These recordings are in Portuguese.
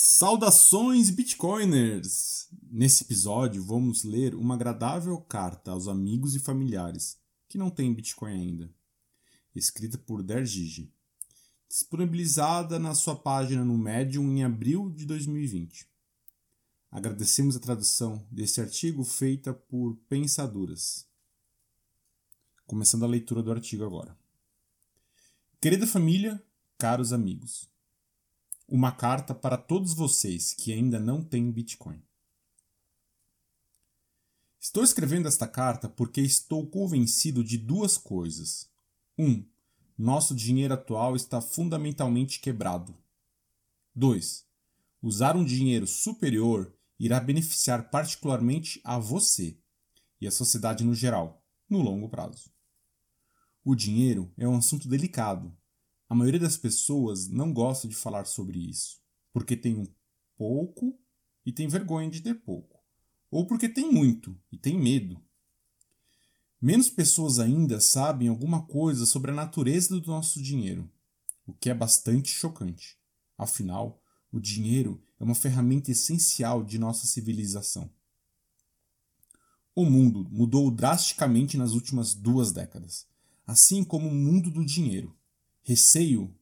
Saudações Bitcoiners! Nesse episódio vamos ler uma agradável carta aos amigos e familiares que não têm Bitcoin ainda, escrita por Dergige, disponibilizada na sua página no Medium em abril de 2020. Agradecemos a tradução desse artigo feita por Pensaduras. Começando a leitura do artigo agora. Querida família, caros amigos uma carta para todos vocês que ainda não têm Bitcoin. Estou escrevendo esta carta porque estou convencido de duas coisas. 1. Um, nosso dinheiro atual está fundamentalmente quebrado. 2. Usar um dinheiro superior irá beneficiar particularmente a você e a sociedade no geral, no longo prazo. O dinheiro é um assunto delicado a maioria das pessoas não gosta de falar sobre isso, porque tem um pouco e tem vergonha de ter pouco, ou porque tem muito e tem medo. Menos pessoas ainda sabem alguma coisa sobre a natureza do nosso dinheiro, o que é bastante chocante. Afinal, o dinheiro é uma ferramenta essencial de nossa civilização. O mundo mudou drasticamente nas últimas duas décadas, assim como o mundo do dinheiro. Receio,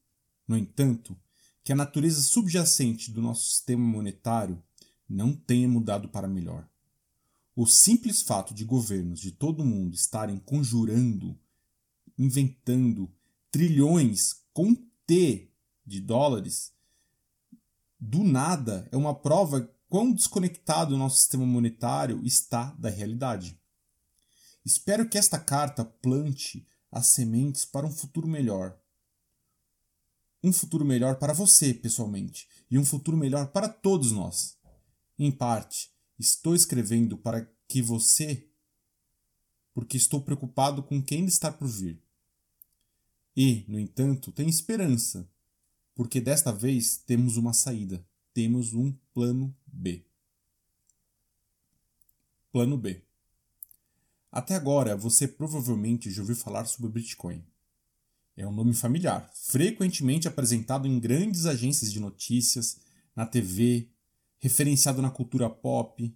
no entanto, que a natureza subjacente do nosso sistema monetário não tenha mudado para melhor. O simples fato de governos de todo o mundo estarem conjurando, inventando trilhões com T de dólares, do nada é uma prova quão desconectado o nosso sistema monetário está da realidade. Espero que esta carta plante as sementes para um futuro melhor um futuro melhor para você, pessoalmente, e um futuro melhor para todos nós. Em parte, estou escrevendo para que você, porque estou preocupado com quem está por vir. E, no entanto, tenho esperança, porque desta vez temos uma saída, temos um plano B. Plano B. Até agora, você provavelmente já ouviu falar sobre Bitcoin. É um nome familiar, frequentemente apresentado em grandes agências de notícias, na TV, referenciado na cultura pop.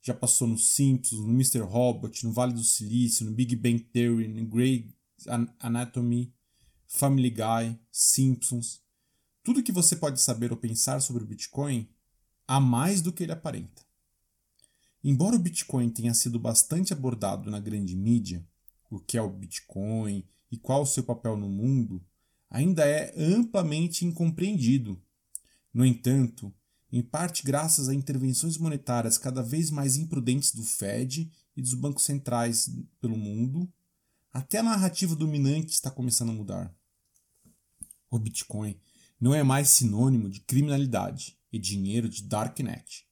Já passou no Simpsons, no Mr. Robot, no Vale do Silício, no Big Bang Theory, no Grey Anatomy, Family Guy, Simpsons. Tudo que você pode saber ou pensar sobre o Bitcoin há mais do que ele aparenta. Embora o Bitcoin tenha sido bastante abordado na grande mídia, o que é o Bitcoin e qual o seu papel no mundo, ainda é amplamente incompreendido. No entanto, em parte graças a intervenções monetárias cada vez mais imprudentes do Fed e dos bancos centrais pelo mundo, até a narrativa dominante está começando a mudar. O Bitcoin não é mais sinônimo de criminalidade e dinheiro de darknet.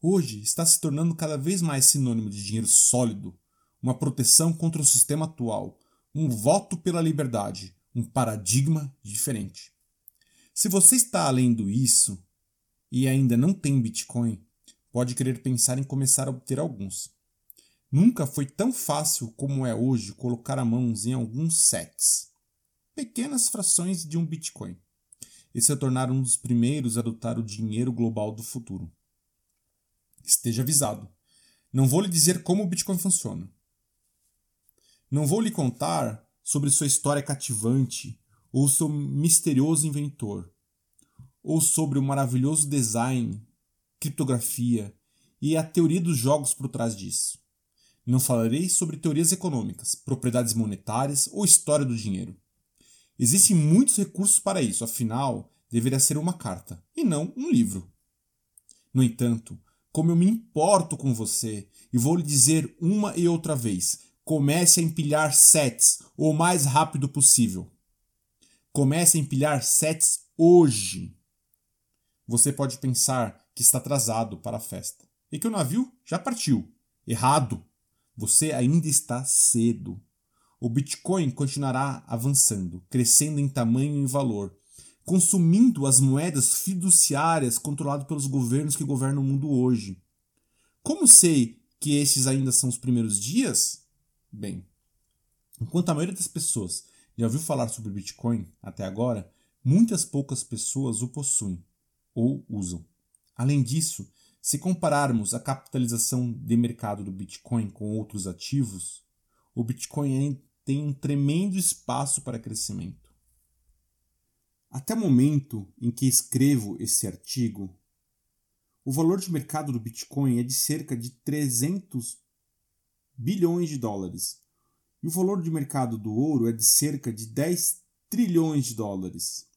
Hoje está se tornando cada vez mais sinônimo de dinheiro sólido, uma proteção contra o sistema atual, um voto pela liberdade, um paradigma diferente. Se você está lendo isso e ainda não tem Bitcoin, pode querer pensar em começar a obter alguns. Nunca foi tão fácil como é hoje colocar a mãos em alguns sets, pequenas frações de um Bitcoin, e se tornar um dos primeiros a adotar o dinheiro global do futuro. Esteja avisado. Não vou lhe dizer como o Bitcoin funciona. Não vou lhe contar sobre sua história cativante, ou seu misterioso inventor, ou sobre o maravilhoso design, criptografia e a teoria dos jogos por trás disso. Não falarei sobre teorias econômicas, propriedades monetárias ou história do dinheiro. Existem muitos recursos para isso, afinal, deveria ser uma carta e não um livro. No entanto, como eu me importo com você e vou lhe dizer uma e outra vez, Comece a empilhar sets o mais rápido possível. Comece a empilhar sets hoje. Você pode pensar que está atrasado para a festa e que o navio já partiu. Errado! Você ainda está cedo. O Bitcoin continuará avançando, crescendo em tamanho e valor, consumindo as moedas fiduciárias controladas pelos governos que governam o mundo hoje. Como sei que estes ainda são os primeiros dias? Bem, enquanto a maioria das pessoas já ouviu falar sobre Bitcoin até agora, muitas poucas pessoas o possuem. ou usam. Além disso, se compararmos a capitalização de mercado do Bitcoin com outros ativos, o Bitcoin tem um tremendo espaço para crescimento. Até o momento em que escrevo esse artigo, o valor de mercado do Bitcoin é de cerca de 300 bilhões de dólares, e o valor de mercado do ouro é de cerca de 10 trilhões de dólares.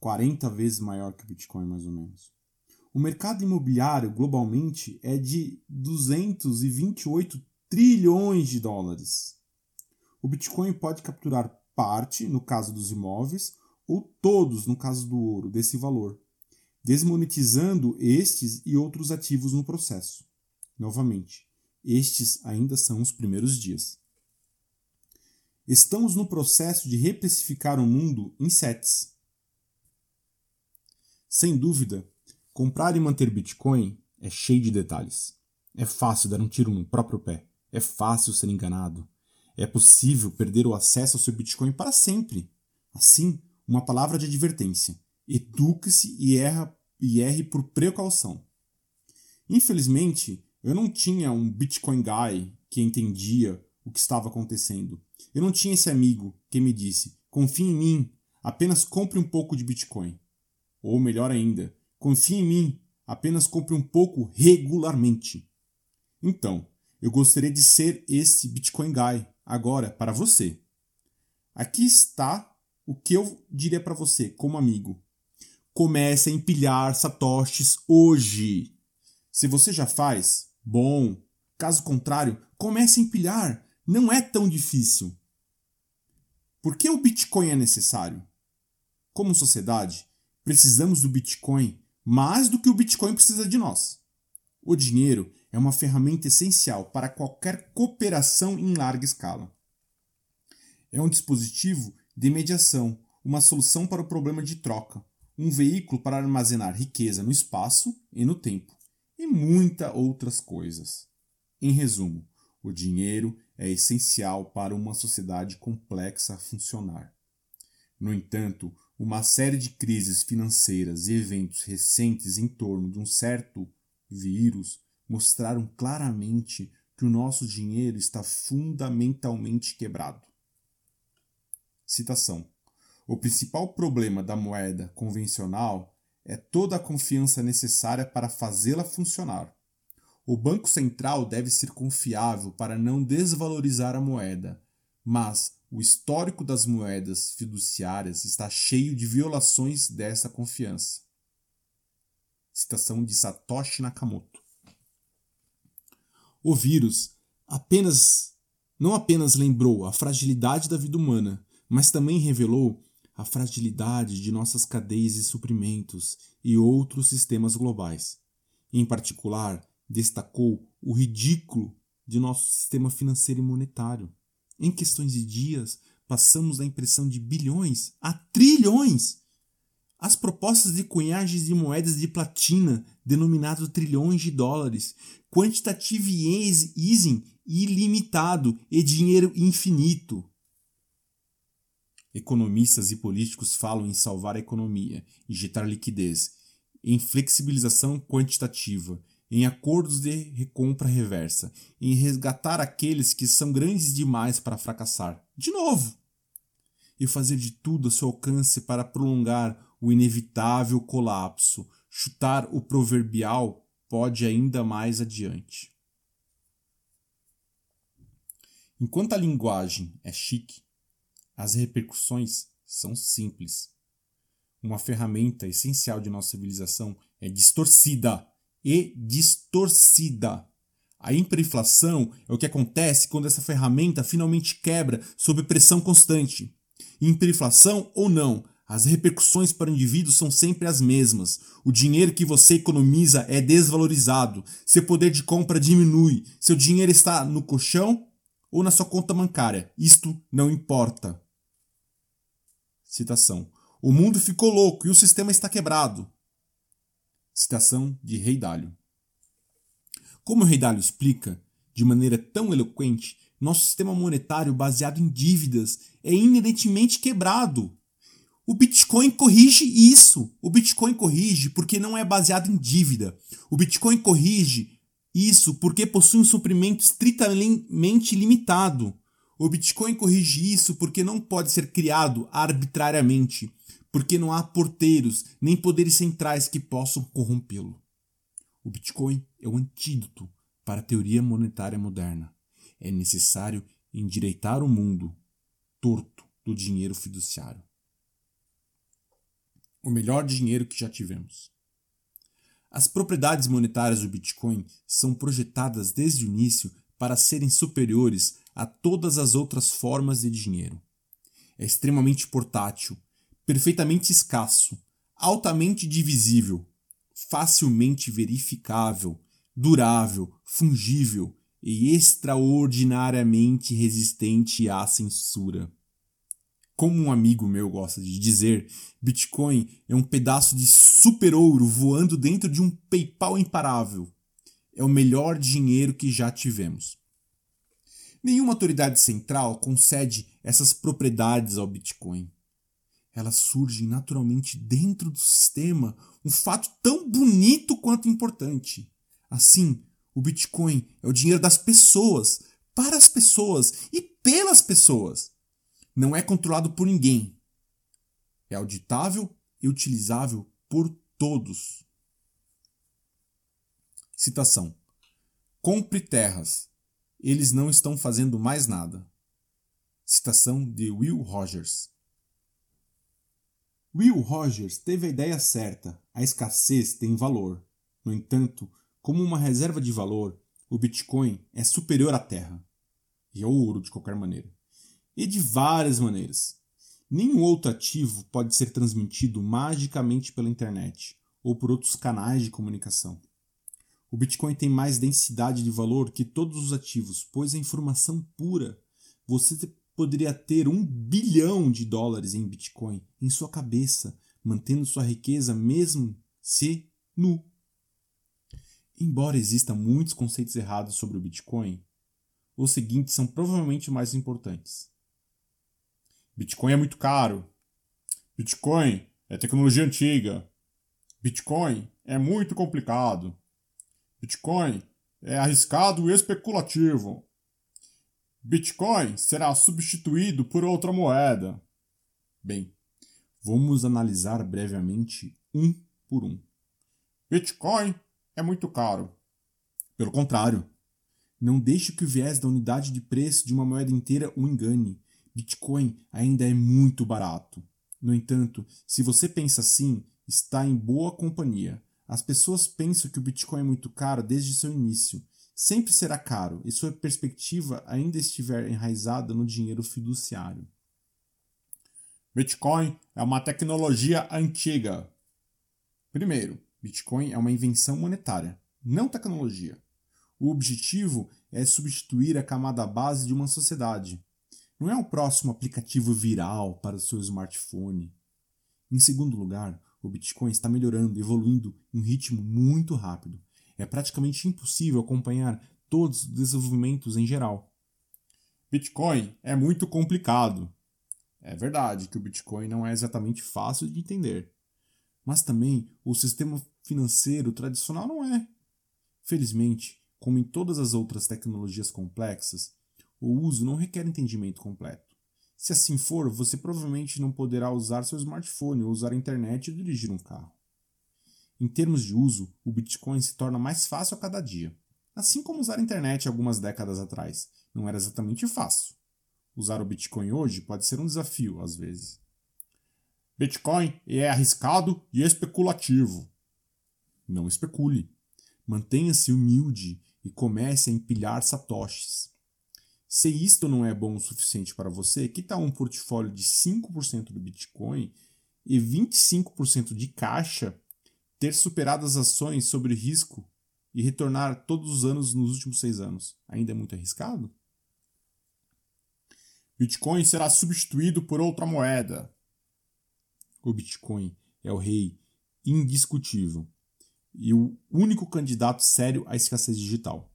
40 vezes maior que o Bitcoin, mais ou menos. O mercado imobiliário globalmente é de 228 trilhões de dólares. O Bitcoin pode capturar parte, no caso dos imóveis, ou todos, no caso do ouro, desse valor, desmonetizando estes e outros ativos no processo. Novamente, estes ainda são os primeiros dias. Estamos no processo de reprecificar o mundo em sets. Sem dúvida, comprar e manter Bitcoin é cheio de detalhes. É fácil dar um tiro no próprio pé. É fácil ser enganado. É possível perder o acesso ao seu Bitcoin para sempre. Assim, uma palavra de advertência: eduque-se e, e erre por precaução. Infelizmente, eu não tinha um Bitcoin guy que entendia o que estava acontecendo. Eu não tinha esse amigo que me disse: confie em mim, apenas compre um pouco de Bitcoin. Ou melhor ainda, confie em mim, apenas compre um pouco regularmente. Então, eu gostaria de ser esse Bitcoin Guy agora para você. Aqui está o que eu diria para você como amigo. Comece a empilhar satoshis hoje. Se você já faz, bom. Caso contrário, comece a empilhar. Não é tão difícil. Por que o Bitcoin é necessário? Como sociedade, precisamos do Bitcoin mais do que o Bitcoin precisa de nós. O dinheiro é uma ferramenta essencial para qualquer cooperação em larga escala. É um dispositivo de mediação, uma solução para o problema de troca, um veículo para armazenar riqueza no espaço e no tempo, e muitas outras coisas. Em resumo, o dinheiro é essencial para uma sociedade complexa funcionar. No entanto, uma série de crises financeiras e eventos recentes em torno de um certo vírus mostraram claramente que o nosso dinheiro está fundamentalmente quebrado. Citação: O principal problema da moeda convencional é toda a confiança necessária para fazê-la funcionar. O Banco Central deve ser confiável para não desvalorizar a moeda, mas o histórico das moedas fiduciárias está cheio de violações dessa confiança. Citação de Satoshi Nakamoto. O vírus apenas não apenas lembrou a fragilidade da vida humana, mas também revelou a fragilidade de nossas cadeias de suprimentos e outros sistemas globais. Em particular, destacou o ridículo de nosso sistema financeiro e monetário. Em questões de dias, passamos da impressão de bilhões a trilhões as propostas de cunhagens de moedas de platina, denominado trilhões de dólares, quantitative easing ilimitado e dinheiro infinito. Economistas e políticos falam em salvar a economia, injetar liquidez, em flexibilização quantitativa, em acordos de recompra reversa, em resgatar aqueles que são grandes demais para fracassar. De novo! E fazer de tudo a seu alcance para prolongar o inevitável colapso, chutar o proverbial pode ainda mais adiante. Enquanto a linguagem é chique, as repercussões são simples. Uma ferramenta essencial de nossa civilização é distorcida e distorcida. A hiperinflação é o que acontece quando essa ferramenta finalmente quebra sob pressão constante. Hiperinflação ou não, as repercussões para o indivíduo são sempre as mesmas. O dinheiro que você economiza é desvalorizado, seu poder de compra diminui, seu dinheiro está no colchão ou na sua conta bancária. Isto não importa. Citação: O mundo ficou louco e o sistema está quebrado. Citação de Rei Dalio. Como o Rei Dalio explica, de maneira tão eloquente, nosso sistema monetário baseado em dívidas é inerentemente quebrado. O Bitcoin corrige isso. O Bitcoin corrige porque não é baseado em dívida. O Bitcoin corrige isso porque possui um suprimento estritamente limitado. O Bitcoin corrige isso porque não pode ser criado arbitrariamente, porque não há porteiros nem poderes centrais que possam corrompê-lo. O Bitcoin é o antídoto para a teoria monetária moderna. É necessário endireitar o mundo torto do dinheiro fiduciário. O melhor dinheiro que já tivemos. As propriedades monetárias do Bitcoin são projetadas desde o início para serem superiores a todas as outras formas de dinheiro. É extremamente portátil, perfeitamente escasso, altamente divisível, facilmente verificável, durável, fungível e extraordinariamente resistente à censura. Como um amigo meu gosta de dizer, Bitcoin é um pedaço de super ouro voando dentro de um PayPal imparável. É o melhor dinheiro que já tivemos. Nenhuma autoridade central concede essas propriedades ao Bitcoin. Elas surgem naturalmente dentro do sistema, um fato tão bonito quanto importante. Assim, o Bitcoin é o dinheiro das pessoas, para as pessoas e pelas pessoas. Não é controlado por ninguém. É auditável e utilizável por todos. Citação: Compre terras eles não estão fazendo mais nada. Citação de Will Rogers. Will Rogers teve a ideia certa: a escassez tem valor. No entanto, como uma reserva de valor, o Bitcoin é superior à Terra e ao ouro de qualquer maneira. E de várias maneiras. Nenhum outro ativo pode ser transmitido magicamente pela internet ou por outros canais de comunicação. O Bitcoin tem mais densidade de valor que todos os ativos, pois é informação pura. Você poderia ter um bilhão de dólares em Bitcoin em sua cabeça, mantendo sua riqueza mesmo se nu. Embora existam muitos conceitos errados sobre o Bitcoin, os seguintes são provavelmente mais importantes. Bitcoin é muito caro. Bitcoin é tecnologia antiga. Bitcoin é muito complicado. Bitcoin é arriscado e especulativo. Bitcoin será substituído por outra moeda. Bem, vamos analisar brevemente um por um. Bitcoin é muito caro. Pelo contrário, não deixe que o viés da unidade de preço de uma moeda inteira o engane. Bitcoin ainda é muito barato. No entanto, se você pensa assim, está em boa companhia. As pessoas pensam que o Bitcoin é muito caro desde seu início. Sempre será caro e sua perspectiva ainda estiver enraizada no dinheiro fiduciário. Bitcoin é uma tecnologia antiga. Primeiro, Bitcoin é uma invenção monetária, não tecnologia. O objetivo é substituir a camada base de uma sociedade. Não é o próximo aplicativo viral para o seu smartphone. Em segundo lugar, o Bitcoin está melhorando, evoluindo em um ritmo muito rápido. É praticamente impossível acompanhar todos os desenvolvimentos em geral. Bitcoin é muito complicado. É verdade que o Bitcoin não é exatamente fácil de entender. Mas também o sistema financeiro tradicional não é. Felizmente, como em todas as outras tecnologias complexas, o uso não requer entendimento completo. Se assim for, você provavelmente não poderá usar seu smartphone ou usar a internet ou dirigir um carro. Em termos de uso, o Bitcoin se torna mais fácil a cada dia. Assim como usar a internet algumas décadas atrás, não era exatamente fácil. Usar o Bitcoin hoje pode ser um desafio às vezes. Bitcoin é arriscado e especulativo. Não especule. Mantenha-se humilde e comece a empilhar satoshis. Se isto não é bom o suficiente para você, que tal um portfólio de 5% do Bitcoin e 25% de caixa ter superado as ações sobre risco e retornar todos os anos nos últimos seis anos? Ainda é muito arriscado? Bitcoin será substituído por outra moeda. O Bitcoin é o rei indiscutível e o único candidato sério à escassez digital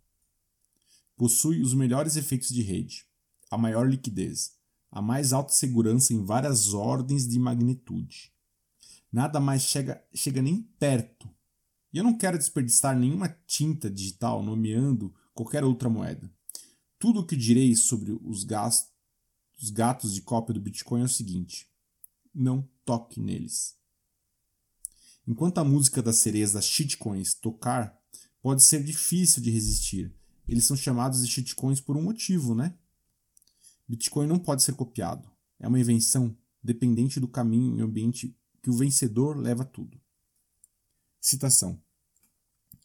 possui os melhores efeitos de rede, a maior liquidez, a mais alta segurança em várias ordens de magnitude. Nada mais chega, chega nem perto. E eu não quero desperdiçar nenhuma tinta digital nomeando qualquer outra moeda. Tudo o que direi sobre os, gastos, os gatos de cópia do Bitcoin é o seguinte: não toque neles. Enquanto a música das sereias das shitcoins tocar, pode ser difícil de resistir. Eles são chamados de shitcoins por um motivo, né? Bitcoin não pode ser copiado. É uma invenção dependente do caminho e ambiente que o vencedor leva tudo. Citação: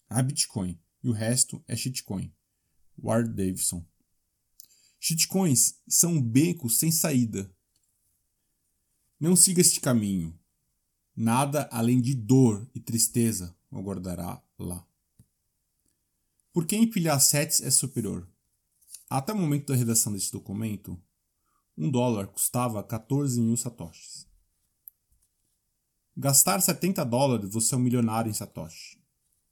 A Bitcoin e o resto é shitcoin. Ward Davidson. Shitcoins são becos sem saída. Não siga este caminho. Nada além de dor e tristeza o aguardará lá. Por que empilhar sets é superior? Até o momento da redação deste documento, um dólar custava 14 mil satoshis. Gastar 70 dólares, você é um milionário em satoshi.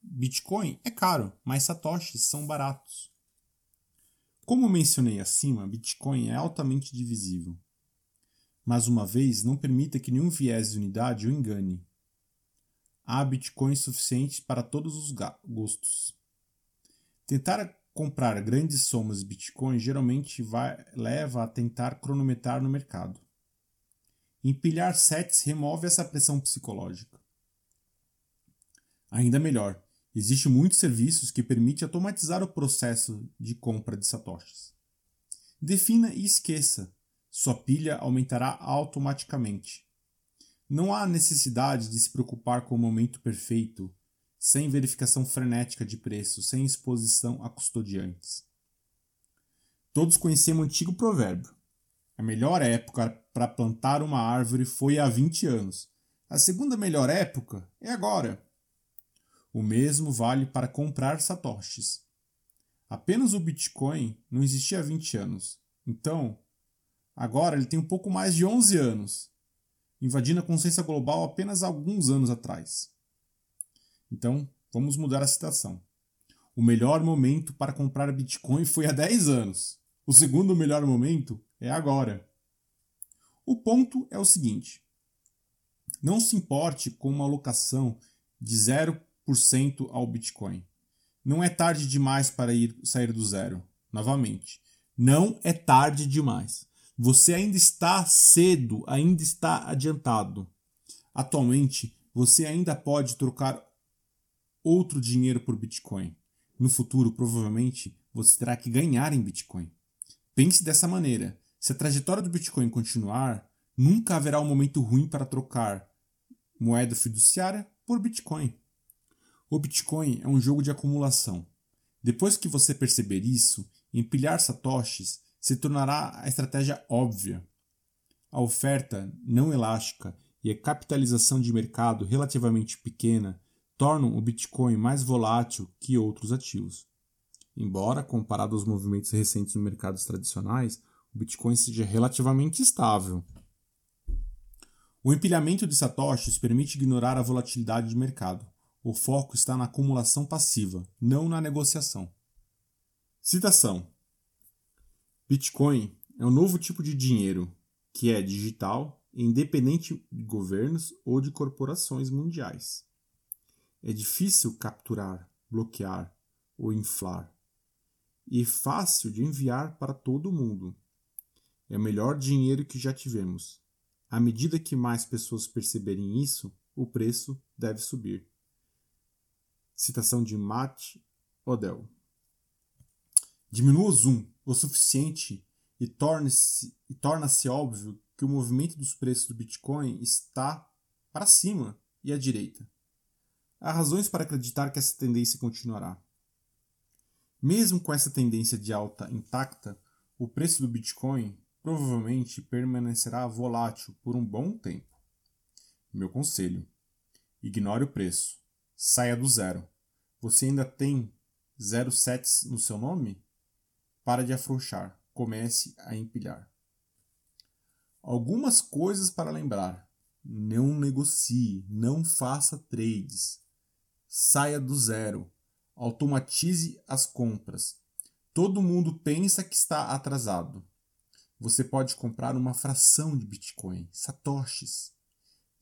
Bitcoin é caro, mas satoshis são baratos. Como mencionei acima, Bitcoin é altamente divisível. Mas uma vez, não permita que nenhum viés de unidade o engane. Há bitcoins suficientes para todos os gostos. Tentar comprar grandes somas de Bitcoin geralmente vai, leva a tentar cronometrar no mercado. Empilhar sets remove essa pressão psicológica. Ainda melhor, existem muitos serviços que permitem automatizar o processo de compra de satoshis. Defina e esqueça sua pilha aumentará automaticamente. Não há necessidade de se preocupar com o momento perfeito, sem verificação frenética de preço, sem exposição a custodiantes. Todos conhecemos o antigo provérbio: a melhor época para plantar uma árvore foi há 20 anos. A segunda melhor época é agora. O mesmo vale para comprar satoshis. Apenas o Bitcoin não existia há 20 anos. Então, Agora ele tem um pouco mais de 11 anos, invadindo a consciência global apenas alguns anos atrás. Então, vamos mudar a citação. O melhor momento para comprar Bitcoin foi há 10 anos. O segundo melhor momento é agora. O ponto é o seguinte: não se importe com uma alocação de 0% ao Bitcoin. Não é tarde demais para ir sair do zero. Novamente, não é tarde demais. Você ainda está cedo, ainda está adiantado. Atualmente, você ainda pode trocar outro dinheiro por Bitcoin. No futuro, provavelmente, você terá que ganhar em Bitcoin. Pense dessa maneira: se a trajetória do Bitcoin continuar, nunca haverá um momento ruim para trocar moeda fiduciária por Bitcoin. O Bitcoin é um jogo de acumulação. Depois que você perceber isso, empilhar satoshis se tornará a estratégia óbvia. A oferta não elástica e a capitalização de mercado relativamente pequena tornam o Bitcoin mais volátil que outros ativos. Embora, comparado aos movimentos recentes no mercados tradicionais, o Bitcoin seja relativamente estável. O empilhamento de satoshis permite ignorar a volatilidade de mercado. O foco está na acumulação passiva, não na negociação. Citação: Bitcoin é um novo tipo de dinheiro que é digital independente de governos ou de corporações mundiais. É difícil capturar, bloquear ou inflar e fácil de enviar para todo mundo. É o melhor dinheiro que já tivemos. À medida que mais pessoas perceberem isso, o preço deve subir. Citação de Matt Odell. Diminua o zoom o suficiente e torna-se torna óbvio que o movimento dos preços do Bitcoin está para cima e à direita. Há razões para acreditar que essa tendência continuará. Mesmo com essa tendência de alta intacta, o preço do Bitcoin provavelmente permanecerá volátil por um bom tempo. Meu conselho: ignore o preço. Saia do zero. Você ainda tem 07 no seu nome? Para de afrouxar, comece a empilhar. Algumas coisas para lembrar: não negocie, não faça trades, saia do zero, automatize as compras. Todo mundo pensa que está atrasado. você pode comprar uma fração de Bitcoin, satoshis.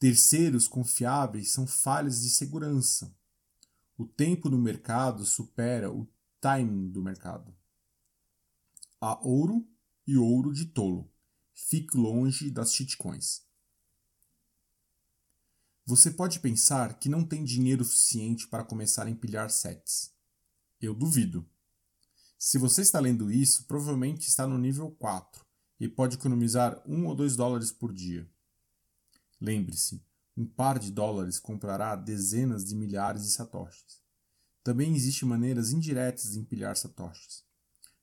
Terceiros confiáveis são falhas de segurança. O tempo no mercado supera o timing do mercado. Há ouro e ouro de tolo. Fique longe das shitcoins. Você pode pensar que não tem dinheiro suficiente para começar a empilhar sets. Eu duvido. Se você está lendo isso, provavelmente está no nível 4 e pode economizar 1 ou 2 dólares por dia. Lembre-se, um par de dólares comprará dezenas de milhares de satoshis. Também existem maneiras indiretas de empilhar satoshis,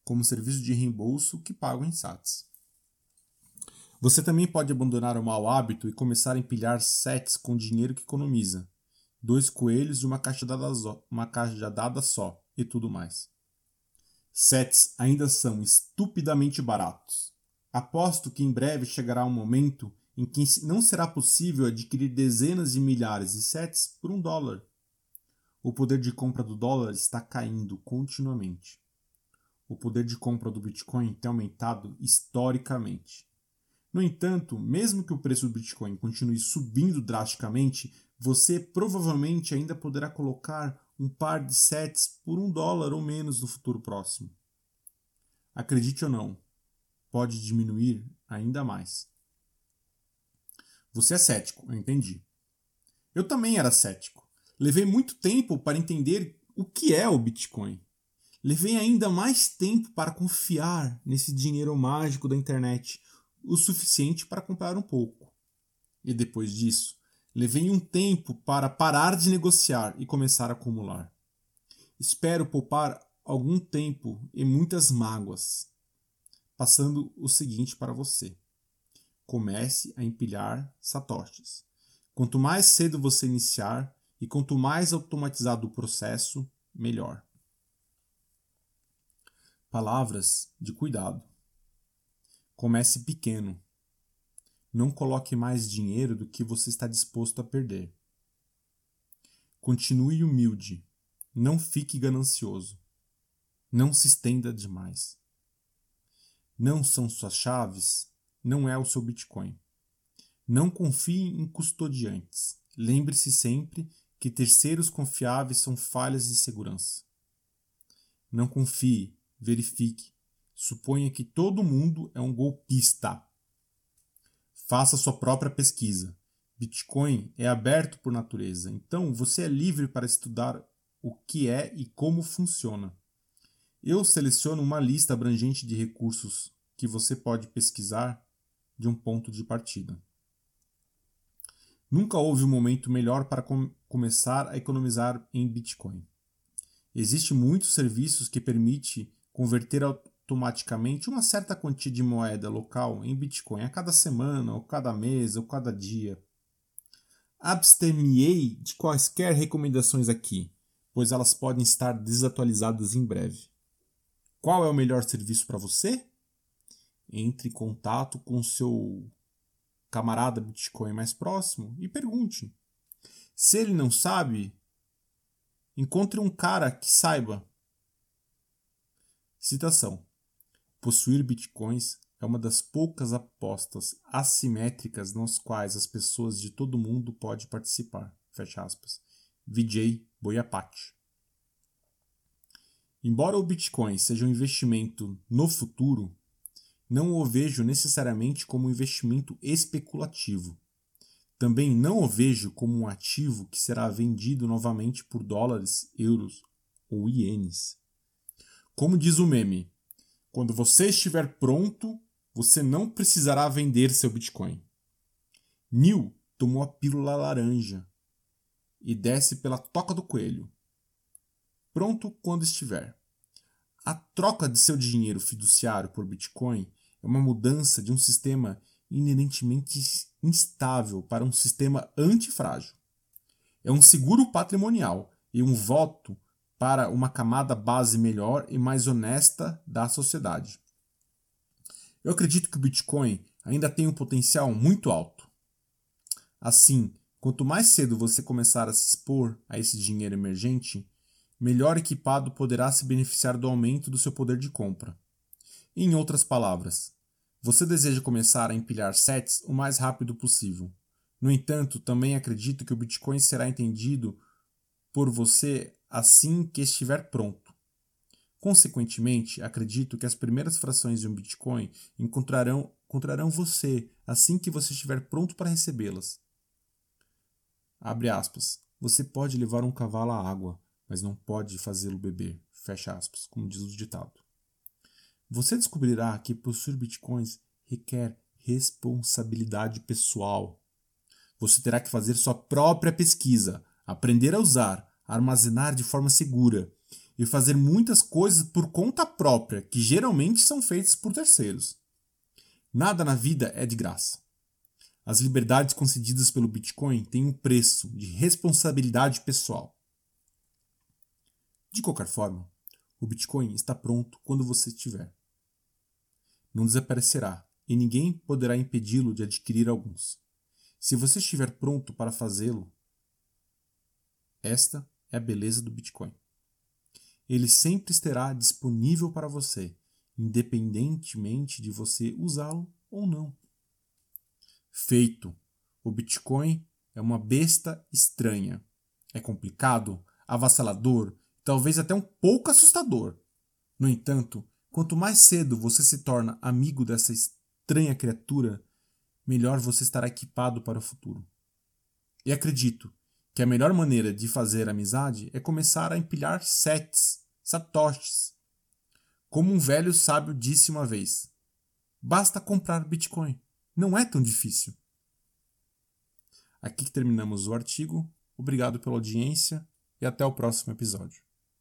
como serviço de reembolso que pagam em sats. Você também pode abandonar o mau hábito e começar a empilhar sets com dinheiro que economiza. Dois coelhos e uma cajadada, uma cajadada só, e tudo mais. Sets ainda são estupidamente baratos. Aposto que em breve chegará um momento em que não será possível adquirir dezenas de milhares de sets por um dólar. O poder de compra do dólar está caindo continuamente. O poder de compra do Bitcoin tem aumentado historicamente. No entanto, mesmo que o preço do Bitcoin continue subindo drasticamente, você provavelmente ainda poderá colocar um par de sets por um dólar ou menos no futuro próximo. Acredite ou não, pode diminuir ainda mais. Você é cético, eu entendi. Eu também era cético. Levei muito tempo para entender o que é o Bitcoin. Levei ainda mais tempo para confiar nesse dinheiro mágico da internet, o suficiente para comprar um pouco. E depois disso, Levei um tempo para parar de negociar e começar a acumular. Espero poupar algum tempo e muitas mágoas. Passando o seguinte para você: comece a empilhar satoshis. Quanto mais cedo você iniciar e quanto mais automatizado o processo, melhor. Palavras de cuidado. Comece pequeno não coloque mais dinheiro do que você está disposto a perder. Continue humilde. Não fique ganancioso. Não se estenda demais. Não são suas chaves, não é o seu Bitcoin. Não confie em custodiantes. Lembre-se sempre que terceiros confiáveis são falhas de segurança. Não confie, verifique. Suponha que todo mundo é um golpista. Faça sua própria pesquisa. Bitcoin é aberto por natureza, então você é livre para estudar o que é e como funciona. Eu seleciono uma lista abrangente de recursos que você pode pesquisar de um ponto de partida. Nunca houve um momento melhor para com começar a economizar em Bitcoin. Existem muitos serviços que permitem converter automaticamente uma certa quantia de moeda local em Bitcoin a cada semana, ou cada mês, ou cada dia. Abster-me-ei de quaisquer recomendações aqui, pois elas podem estar desatualizadas em breve. Qual é o melhor serviço para você? Entre em contato com seu camarada Bitcoin mais próximo e pergunte. Se ele não sabe, encontre um cara que saiba. Citação: Possuir bitcoins é uma das poucas apostas assimétricas nas quais as pessoas de todo mundo podem participar. Fecha aspas. Vijay Boyapati. Embora o Bitcoin seja um investimento no futuro, não o vejo necessariamente como um investimento especulativo. Também não o vejo como um ativo que será vendido novamente por dólares, euros ou ienes. Como diz o meme, quando você estiver pronto, você não precisará vender seu Bitcoin. Neil tomou a pílula laranja e desce pela toca do coelho. Pronto quando estiver. A troca de seu dinheiro fiduciário por Bitcoin é uma mudança de um sistema inerentemente instável para um sistema antifrágil. É um seguro patrimonial e um voto para uma camada base melhor e mais honesta da sociedade. Eu acredito que o Bitcoin ainda tem um potencial muito alto. Assim, quanto mais cedo você começar a se expor a esse dinheiro emergente, melhor equipado poderá se beneficiar do aumento do seu poder de compra. Em outras palavras, Você deseja começar a empilhar sets o mais rápido possível. No entanto, também acredito que o Bitcoin será entendido por você assim que estiver pronto. Consequentemente, acredito que as primeiras frações de um Bitcoin encontrarão, encontrarão você assim que você estiver pronto para recebê-las. Abre aspas. Você pode levar um cavalo à água, mas não pode fazê-lo beber. Fecha aspas, como diz o ditado. Você descobrirá que possuir bitcoins requer responsabilidade pessoal. Você terá que fazer sua própria pesquisa, aprender a usar, armazenar de forma segura e fazer muitas coisas por conta própria, que geralmente são feitas por terceiros. Nada na vida é de graça. As liberdades concedidas pelo Bitcoin têm um preço de responsabilidade pessoal. De qualquer forma, o Bitcoin está pronto quando você estiver. Não desaparecerá e ninguém poderá impedi-lo de adquirir alguns. Se você estiver pronto para fazê-lo, esta é a beleza do Bitcoin ele sempre estará disponível para você, independentemente de você usá-lo ou não. Feito. O Bitcoin é uma besta estranha. É complicado, avassalador, talvez até um pouco assustador. No entanto, quanto mais cedo você se torna amigo dessa estranha criatura, melhor você estará equipado para o futuro. E acredito que a melhor maneira de fazer amizade é começar a empilhar sets, satoshis. Como um velho sábio disse uma vez: basta comprar Bitcoin, não é tão difícil. Aqui terminamos o artigo. Obrigado pela audiência e até o próximo episódio.